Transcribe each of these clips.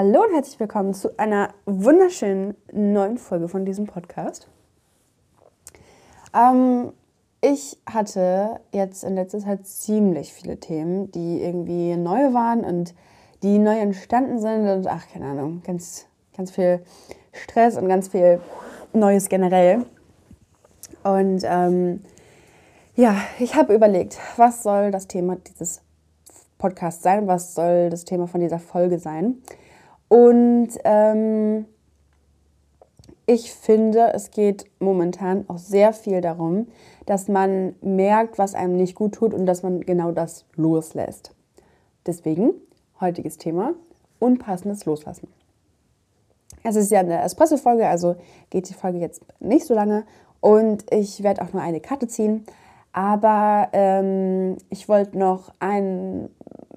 Hallo und herzlich willkommen zu einer wunderschönen neuen Folge von diesem Podcast. Ähm, ich hatte jetzt in letzter Zeit ziemlich viele Themen, die irgendwie neu waren und die neu entstanden sind und ach, keine Ahnung, ganz, ganz viel Stress und ganz viel Neues generell. Und ähm, ja, ich habe überlegt, was soll das Thema dieses Podcasts sein, was soll das Thema von dieser Folge sein. Und ähm, ich finde, es geht momentan auch sehr viel darum, dass man merkt, was einem nicht gut tut und dass man genau das loslässt. Deswegen, heutiges Thema, unpassendes Loslassen. Es ist ja eine Espresso-Folge, also geht die Folge jetzt nicht so lange und ich werde auch nur eine Karte ziehen. Aber ähm, ich wollte noch einen,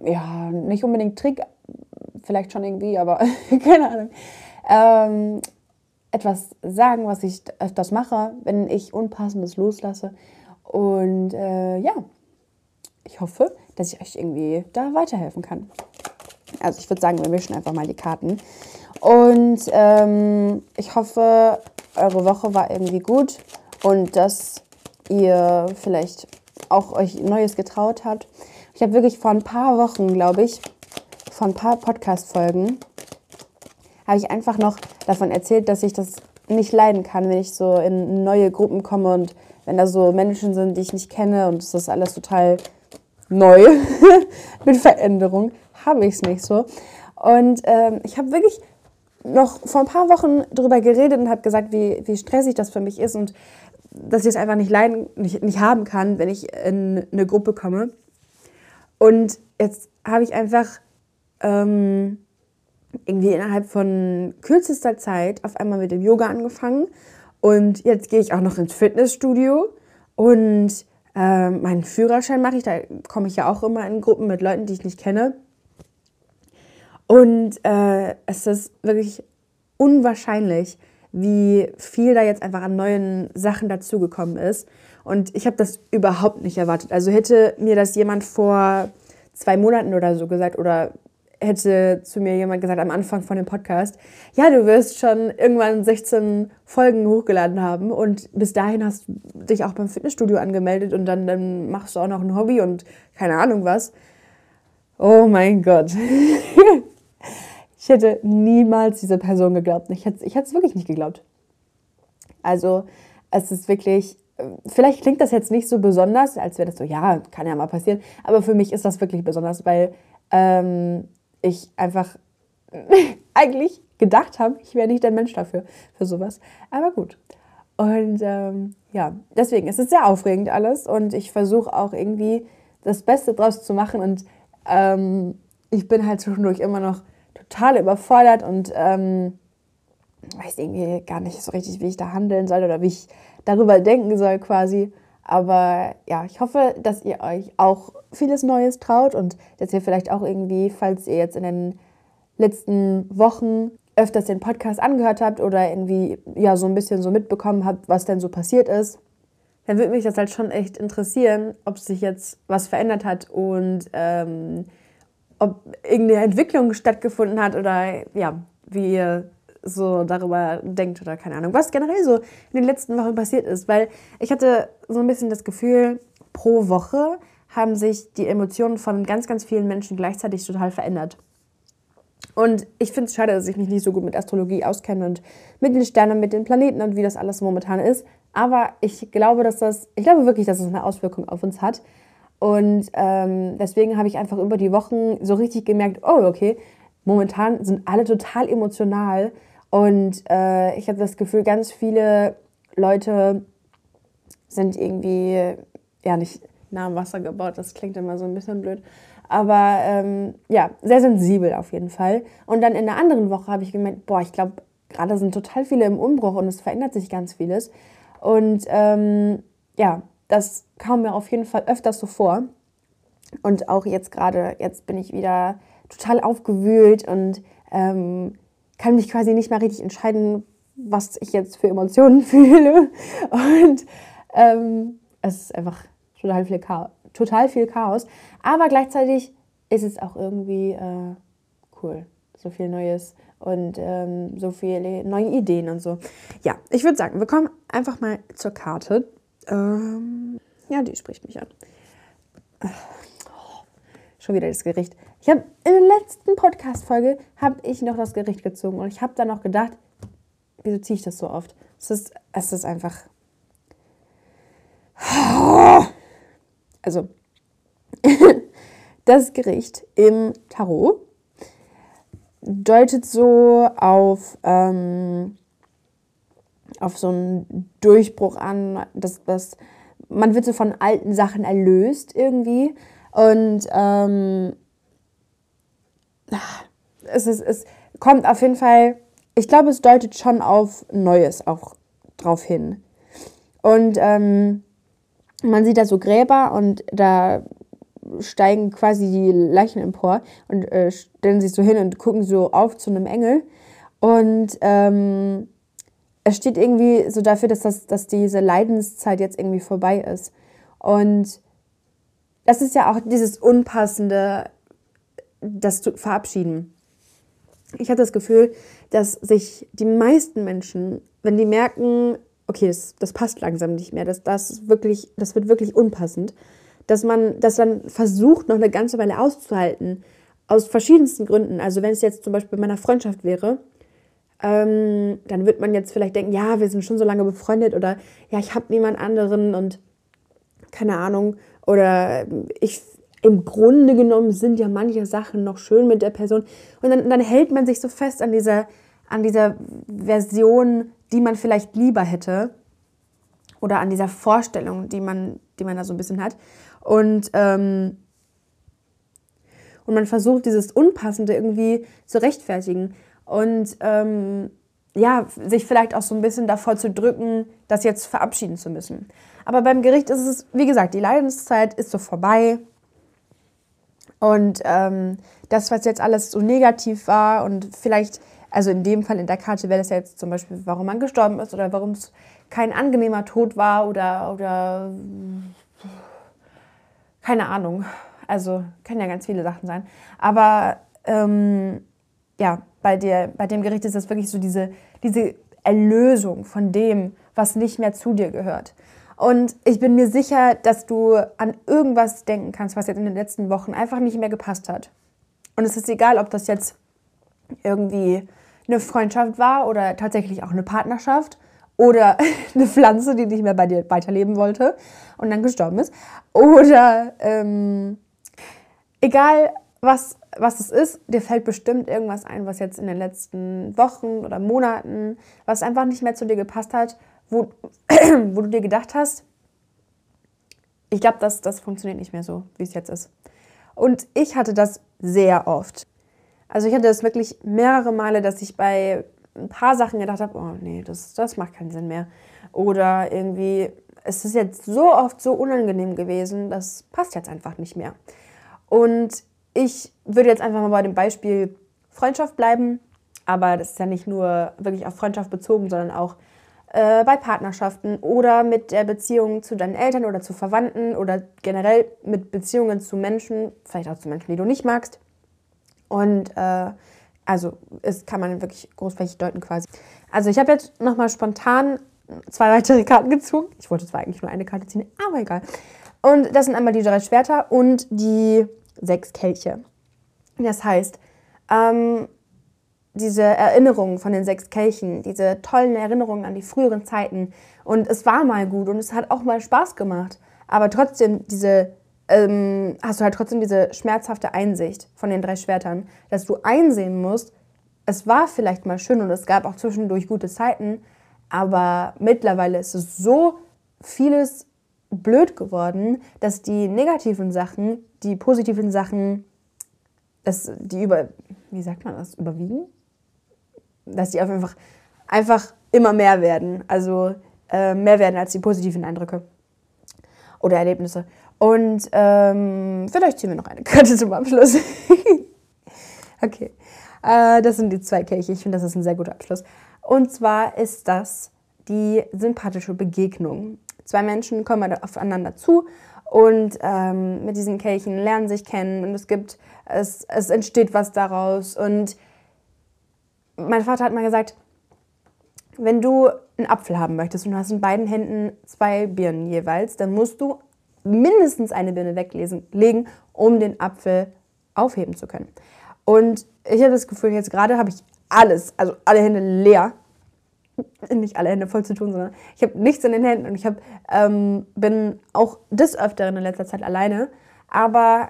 ja, nicht unbedingt Trick, vielleicht schon irgendwie, aber keine Ahnung, ähm, etwas sagen, was ich öfters mache, wenn ich Unpassendes loslasse. Und äh, ja, ich hoffe, dass ich euch irgendwie da weiterhelfen kann. Also ich würde sagen, wir mischen einfach mal die Karten. Und ähm, ich hoffe, eure Woche war irgendwie gut und dass ihr vielleicht auch euch Neues getraut habt. Ich habe wirklich vor ein paar Wochen, glaube ich, vor ein paar Podcast-Folgen, habe ich einfach noch davon erzählt, dass ich das nicht leiden kann, wenn ich so in neue Gruppen komme und wenn da so Menschen sind, die ich nicht kenne und es ist alles total neu mit Veränderung, habe ich es nicht so. Und ähm, ich habe wirklich noch vor ein paar Wochen darüber geredet und habe gesagt, wie, wie stressig das für mich ist und dass ich es einfach nicht leiden, nicht, nicht haben kann, wenn ich in eine Gruppe komme. Und jetzt habe ich einfach ähm, irgendwie innerhalb von kürzester Zeit auf einmal mit dem Yoga angefangen. Und jetzt gehe ich auch noch ins Fitnessstudio und äh, meinen Führerschein mache ich. Da komme ich ja auch immer in Gruppen mit Leuten, die ich nicht kenne. Und äh, es ist wirklich unwahrscheinlich, wie viel da jetzt einfach an neuen Sachen dazugekommen ist. Und ich habe das überhaupt nicht erwartet. Also hätte mir das jemand vor zwei Monaten oder so gesagt oder hätte zu mir jemand gesagt am Anfang von dem Podcast, ja, du wirst schon irgendwann 16 Folgen hochgeladen haben und bis dahin hast du dich auch beim Fitnessstudio angemeldet und dann, dann machst du auch noch ein Hobby und keine Ahnung was. Oh mein Gott. ich hätte niemals diese Person geglaubt. Ich hätte ich es wirklich nicht geglaubt. Also es ist wirklich, vielleicht klingt das jetzt nicht so besonders, als wäre das so, ja, kann ja mal passieren, aber für mich ist das wirklich besonders, weil ähm, ich einfach eigentlich gedacht habe, ich wäre nicht der Mensch dafür, für sowas. Aber gut. Und ähm, ja, deswegen ist es sehr aufregend alles und ich versuche auch irgendwie das Beste draus zu machen und ähm, ich bin halt zwischendurch immer noch total überfordert und ähm, weiß irgendwie gar nicht so richtig, wie ich da handeln soll oder wie ich darüber denken soll quasi. Aber ja, ich hoffe, dass ihr euch auch vieles Neues traut und dass ihr vielleicht auch irgendwie, falls ihr jetzt in den letzten Wochen öfters den Podcast angehört habt oder irgendwie ja so ein bisschen so mitbekommen habt, was denn so passiert ist, dann würde mich das halt schon echt interessieren, ob sich jetzt was verändert hat und ähm, ob irgendeine Entwicklung stattgefunden hat oder ja, wie ihr so darüber denkt oder keine Ahnung, was generell so in den letzten Wochen passiert ist. Weil ich hatte so ein bisschen das Gefühl, pro Woche haben sich die Emotionen von ganz, ganz vielen Menschen gleichzeitig total verändert. Und ich finde es schade, dass ich mich nicht so gut mit Astrologie auskenne und mit den Sternen, mit den Planeten und wie das alles momentan ist. Aber ich glaube, dass das, ich glaube wirklich, dass es eine Auswirkung auf uns hat. Und ähm, deswegen habe ich einfach über die Wochen so richtig gemerkt, oh, okay, momentan sind alle total emotional und äh, ich habe das Gefühl, ganz viele Leute sind irgendwie, ja, nicht nah am Wasser gebaut, das klingt immer so ein bisschen blöd. Aber ähm, ja, sehr sensibel auf jeden Fall. Und dann in der anderen Woche habe ich gemerkt, boah, ich glaube, gerade sind total viele im Umbruch und es verändert sich ganz vieles. Und ähm, ja, das kam mir auf jeden Fall öfters so vor. Und auch jetzt gerade, jetzt bin ich wieder total aufgewühlt und ähm, kann mich quasi nicht mehr richtig entscheiden, was ich jetzt für Emotionen fühle. Und ähm, es ist einfach total viel, Chaos, total viel Chaos. Aber gleichzeitig ist es auch irgendwie äh, cool. so viel Neues und ähm, so viele neue Ideen und so. Ja, ich würde sagen, wir kommen einfach mal zur Karte. Ähm, ja, die spricht mich an. Oh, schon wieder das Gericht. Ich habe in der letzten Podcast-Folge habe ich noch das Gericht gezogen und ich habe dann noch gedacht, wieso ziehe ich das so oft? Es ist, es ist einfach. Also, das Gericht im Tarot deutet so auf, ähm, auf so einen Durchbruch an, dass, dass man wird so von alten Sachen erlöst irgendwie und ähm, es, ist, es kommt auf jeden Fall, ich glaube, es deutet schon auf Neues auch drauf hin. Und ähm, man sieht da so Gräber und da steigen quasi die Leichen empor und äh, stellen sich so hin und gucken so auf zu einem Engel. Und ähm, es steht irgendwie so dafür, dass, das, dass diese Leidenszeit jetzt irgendwie vorbei ist. Und das ist ja auch dieses Unpassende, das zu verabschieden. Ich habe das Gefühl, dass sich die meisten Menschen, wenn die merken, okay, das, das passt langsam nicht mehr, das, das, wirklich, das wird wirklich unpassend, dass man das dann versucht, noch eine ganze Weile auszuhalten. Aus verschiedensten Gründen. Also wenn es jetzt zum Beispiel bei meiner Freundschaft wäre, ähm, dann wird man jetzt vielleicht denken, ja, wir sind schon so lange befreundet oder ja, ich habe niemand anderen und keine Ahnung. Oder ich im Grunde genommen sind ja manche Sachen noch schön mit der Person. Und dann, dann hält man sich so fest an dieser, an dieser Version, die man vielleicht lieber hätte. Oder an dieser Vorstellung, die man, die man da so ein bisschen hat. Und, ähm, und man versucht, dieses Unpassende irgendwie zu rechtfertigen. Und ähm, ja, sich vielleicht auch so ein bisschen davor zu drücken, das jetzt verabschieden zu müssen. Aber beim Gericht ist es, wie gesagt, die Leidenszeit ist so vorbei. Und ähm, das, was jetzt alles so negativ war und vielleicht, also in dem Fall in der Karte wäre das ja jetzt zum Beispiel, warum man gestorben ist oder warum es kein angenehmer Tod war oder, oder keine Ahnung. Also können ja ganz viele Sachen sein. Aber ähm, ja, bei, dir, bei dem Gericht ist das wirklich so diese, diese Erlösung von dem, was nicht mehr zu dir gehört. Und ich bin mir sicher, dass du an irgendwas denken kannst, was jetzt in den letzten Wochen einfach nicht mehr gepasst hat. Und es ist egal, ob das jetzt irgendwie eine Freundschaft war oder tatsächlich auch eine Partnerschaft oder eine Pflanze, die nicht mehr bei dir weiterleben wollte und dann gestorben ist. Oder ähm, egal, was, was es ist, dir fällt bestimmt irgendwas ein, was jetzt in den letzten Wochen oder Monaten, was einfach nicht mehr zu dir gepasst hat, wo, wo du dir gedacht hast, ich glaube, das, das funktioniert nicht mehr so, wie es jetzt ist. Und ich hatte das sehr oft. Also ich hatte das wirklich mehrere Male, dass ich bei ein paar Sachen gedacht habe, oh nee, das, das macht keinen Sinn mehr. Oder irgendwie, es ist jetzt so oft so unangenehm gewesen, das passt jetzt einfach nicht mehr. Und ich würde jetzt einfach mal bei dem Beispiel Freundschaft bleiben, aber das ist ja nicht nur wirklich auf Freundschaft bezogen, sondern auch äh, bei Partnerschaften oder mit der Beziehung zu deinen Eltern oder zu Verwandten oder generell mit Beziehungen zu Menschen, vielleicht auch zu Menschen, die du nicht magst. Und äh, also es kann man wirklich großflächig deuten quasi. Also ich habe jetzt nochmal spontan zwei weitere Karten gezogen. Ich wollte zwar eigentlich nur eine Karte ziehen, aber egal. Und das sind einmal die drei Schwerter und die sechs Kelche. Das heißt, ähm, diese Erinnerungen von den sechs Kelchen, diese tollen Erinnerungen an die früheren Zeiten. Und es war mal gut und es hat auch mal Spaß gemacht. Aber trotzdem, diese, ähm, hast du halt trotzdem diese schmerzhafte Einsicht von den drei Schwertern, dass du einsehen musst, es war vielleicht mal schön und es gab auch zwischendurch gute Zeiten, aber mittlerweile ist es so vieles blöd geworden, dass die negativen Sachen die positiven Sachen, dass die über, wie sagt man das, überwiegen? Dass die einfach, einfach immer mehr werden. Also äh, mehr werden als die positiven Eindrücke oder Erlebnisse. Und ähm, vielleicht ziehen wir noch eine Karte zum Abschluss. okay. Äh, das sind die zwei Kelche. Ich finde, das ist ein sehr guter Abschluss. Und zwar ist das die sympathische Begegnung. Zwei Menschen kommen aufeinander zu und ähm, mit diesen Kelchen lernen sich kennen und es gibt, es, es entsteht was daraus und mein Vater hat mal gesagt, wenn du einen Apfel haben möchtest und du hast in beiden Händen zwei Birnen jeweils, dann musst du mindestens eine Birne weglegen, um den Apfel aufheben zu können. Und ich habe das Gefühl, jetzt gerade habe ich alles, also alle Hände leer. Nicht alle Hände voll zu tun, sondern ich habe nichts in den Händen und ich hab, ähm, bin auch des Öfteren in letzter Zeit alleine, aber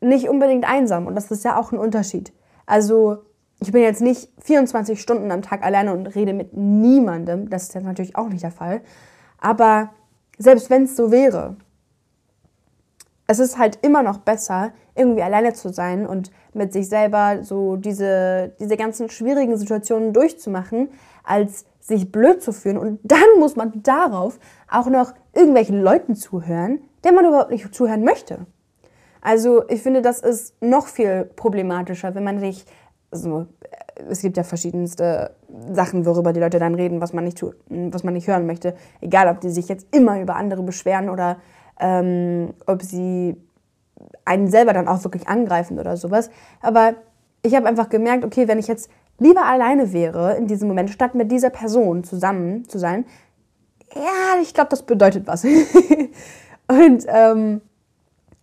nicht unbedingt einsam. Und das ist ja auch ein Unterschied. Also ich bin jetzt nicht 24 Stunden am Tag alleine und rede mit niemandem. Das ist jetzt natürlich auch nicht der Fall. Aber selbst wenn es so wäre, es ist halt immer noch besser, irgendwie alleine zu sein und mit sich selber so diese, diese ganzen schwierigen Situationen durchzumachen, als sich blöd zu fühlen. Und dann muss man darauf auch noch irgendwelchen Leuten zuhören, denen man überhaupt nicht zuhören möchte. Also ich finde, das ist noch viel problematischer, wenn man sich, also, es gibt ja verschiedenste Sachen, worüber die Leute dann reden, was man nicht, was man nicht hören möchte. Egal, ob die sich jetzt immer über andere beschweren oder ähm, ob sie einen selber dann auch wirklich angreifen oder sowas. Aber ich habe einfach gemerkt, okay, wenn ich jetzt lieber alleine wäre in diesem Moment, statt mit dieser Person zusammen zu sein, ja, ich glaube, das bedeutet was. und ähm,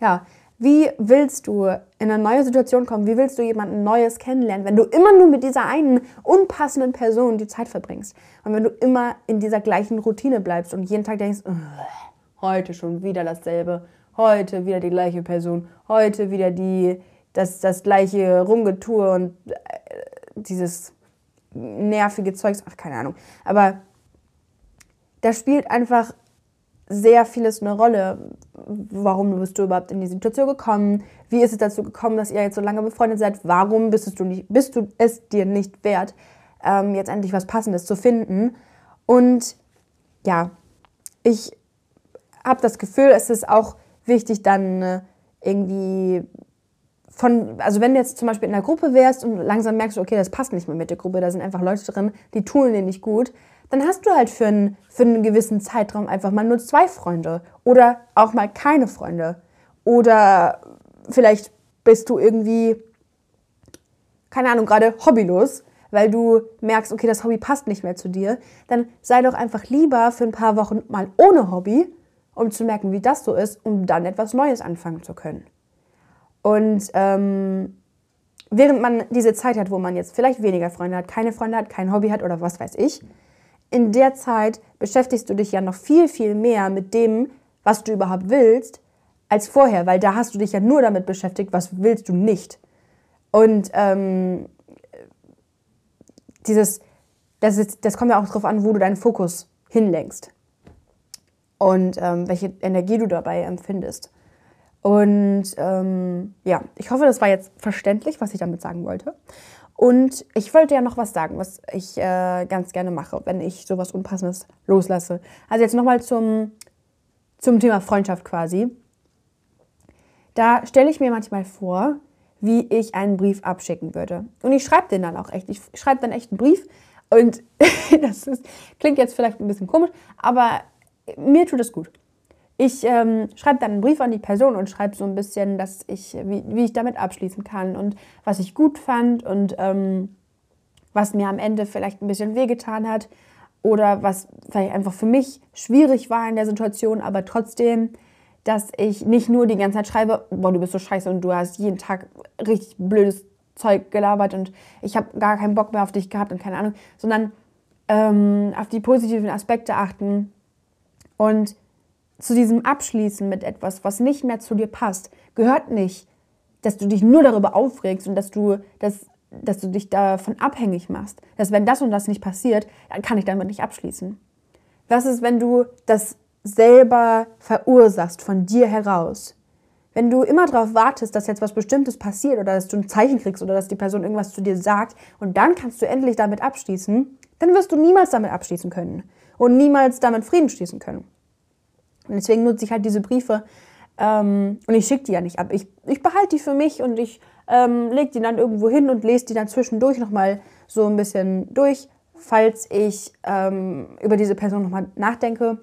ja, wie willst du in eine neue Situation kommen? Wie willst du jemanden Neues kennenlernen, wenn du immer nur mit dieser einen unpassenden Person die Zeit verbringst? Und wenn du immer in dieser gleichen Routine bleibst und jeden Tag denkst, heute schon wieder dasselbe heute wieder die gleiche Person, heute wieder die, das, das gleiche Rumgetue und äh, dieses nervige Zeugs, ach keine Ahnung. Aber da spielt einfach sehr vieles eine Rolle. Warum bist du überhaupt in die Situation gekommen? Wie ist es dazu gekommen, dass ihr jetzt so lange befreundet seid? Warum bist du, nicht, bist du es dir nicht wert, ähm, jetzt endlich was Passendes zu finden? Und ja, ich habe das Gefühl, es ist auch wichtig, dann äh, irgendwie von, also wenn du jetzt zum Beispiel in einer Gruppe wärst und langsam merkst, okay, das passt nicht mehr mit der Gruppe, da sind einfach Leute drin, die tun dir nicht gut, dann hast du halt für einen, für einen gewissen Zeitraum einfach mal nur zwei Freunde oder auch mal keine Freunde. Oder vielleicht bist du irgendwie, keine Ahnung, gerade hobbylos, weil du merkst, okay, das Hobby passt nicht mehr zu dir. Dann sei doch einfach lieber für ein paar Wochen mal ohne Hobby um zu merken, wie das so ist, um dann etwas Neues anfangen zu können. Und ähm, während man diese Zeit hat, wo man jetzt vielleicht weniger Freunde hat, keine Freunde hat, kein Hobby hat oder was weiß ich, in der Zeit beschäftigst du dich ja noch viel, viel mehr mit dem, was du überhaupt willst, als vorher, weil da hast du dich ja nur damit beschäftigt, was willst du nicht. Und ähm, dieses, das, ist, das kommt ja auch darauf an, wo du deinen Fokus hinlenkst und ähm, welche Energie du dabei empfindest. Und ähm, ja, ich hoffe, das war jetzt verständlich, was ich damit sagen wollte. Und ich wollte ja noch was sagen, was ich äh, ganz gerne mache, wenn ich sowas Unpassendes loslasse. Also jetzt nochmal zum, zum Thema Freundschaft quasi. Da stelle ich mir manchmal vor, wie ich einen Brief abschicken würde. Und ich schreibe den dann auch echt. Ich schreibe dann echt einen Brief. Und das ist, klingt jetzt vielleicht ein bisschen komisch, aber mir tut es gut. Ich ähm, schreibe dann einen Brief an die Person und schreibe so ein bisschen, dass ich, wie, wie ich damit abschließen kann und was ich gut fand und ähm, was mir am Ende vielleicht ein bisschen wehgetan hat oder was vielleicht einfach für mich schwierig war in der Situation, aber trotzdem, dass ich nicht nur die ganze Zeit schreibe, boah, du bist so scheiße und du hast jeden Tag richtig blödes Zeug gelabert und ich habe gar keinen Bock mehr auf dich gehabt und keine Ahnung, sondern ähm, auf die positiven Aspekte achten und zu diesem Abschließen mit etwas, was nicht mehr zu dir passt, gehört nicht, dass du dich nur darüber aufregst und dass du, dass, dass du dich davon abhängig machst. Dass wenn das und das nicht passiert, dann kann ich damit nicht abschließen. Was ist, wenn du das selber verursachst von dir heraus? Wenn du immer darauf wartest, dass jetzt was Bestimmtes passiert oder dass du ein Zeichen kriegst oder dass die Person irgendwas zu dir sagt und dann kannst du endlich damit abschließen, dann wirst du niemals damit abschließen können und niemals damit Frieden schließen können. Und deswegen nutze ich halt diese Briefe ähm, und ich schicke die ja nicht ab. Ich, ich behalte die für mich und ich ähm, lege die dann irgendwo hin und lese die dann zwischendurch nochmal so ein bisschen durch, falls ich ähm, über diese Person nochmal nachdenke.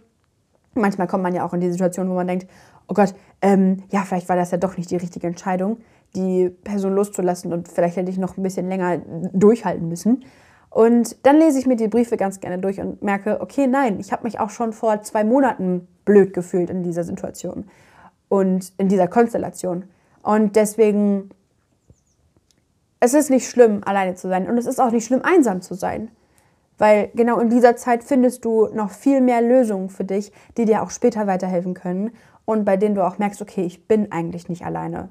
Manchmal kommt man ja auch in die Situation, wo man denkt, oh Gott, ähm, ja, vielleicht war das ja doch nicht die richtige Entscheidung, die Person loszulassen und vielleicht hätte ich noch ein bisschen länger durchhalten müssen. Und dann lese ich mir die Briefe ganz gerne durch und merke, okay, nein, ich habe mich auch schon vor zwei Monaten blöd gefühlt in dieser Situation und in dieser Konstellation. Und deswegen, es ist nicht schlimm, alleine zu sein. Und es ist auch nicht schlimm, einsam zu sein. Weil genau in dieser Zeit findest du noch viel mehr Lösungen für dich, die dir auch später weiterhelfen können und bei denen du auch merkst, okay, ich bin eigentlich nicht alleine.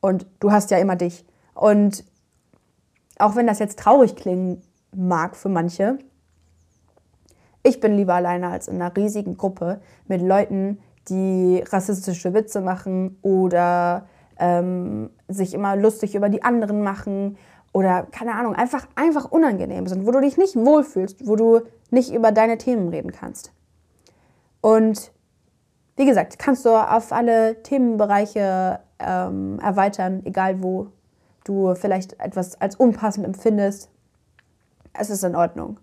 Und du hast ja immer dich. Und auch wenn das jetzt traurig klingen mag für manche, ich bin lieber alleine als in einer riesigen Gruppe mit Leuten, die rassistische Witze machen oder ähm, sich immer lustig über die anderen machen oder keine Ahnung, einfach, einfach unangenehm sind, wo du dich nicht wohlfühlst, wo du nicht über deine Themen reden kannst. Und wie gesagt, kannst du auf alle Themenbereiche ähm, erweitern, egal wo du vielleicht etwas als unpassend empfindest. Es ist in Ordnung.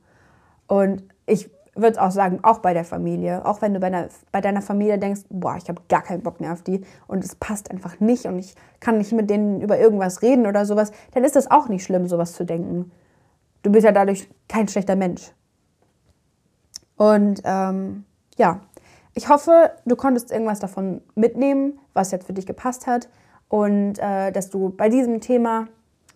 Und ich würde auch sagen, auch bei der Familie, auch wenn du bei, einer, bei deiner Familie denkst, boah, ich habe gar keinen Bock mehr auf die und es passt einfach nicht und ich kann nicht mit denen über irgendwas reden oder sowas, dann ist das auch nicht schlimm, sowas zu denken. Du bist ja dadurch kein schlechter Mensch. Und ähm, ja, ich hoffe, du konntest irgendwas davon mitnehmen, was jetzt für dich gepasst hat und äh, dass du bei diesem Thema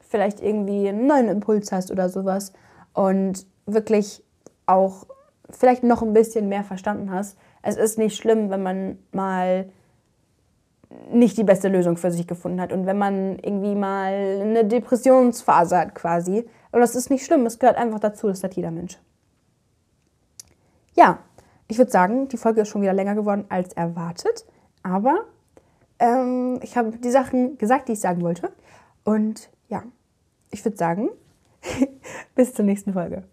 vielleicht irgendwie einen neuen Impuls hast oder sowas und wirklich auch vielleicht noch ein bisschen mehr verstanden hast. Es ist nicht schlimm, wenn man mal nicht die beste Lösung für sich gefunden hat und wenn man irgendwie mal eine Depressionsphase hat quasi. Aber das ist nicht schlimm, es gehört einfach dazu, das hat jeder Mensch. Ja, ich würde sagen, die Folge ist schon wieder länger geworden als erwartet, aber ähm, ich habe die Sachen gesagt, die ich sagen wollte. Und ja, ich würde sagen, bis zur nächsten Folge.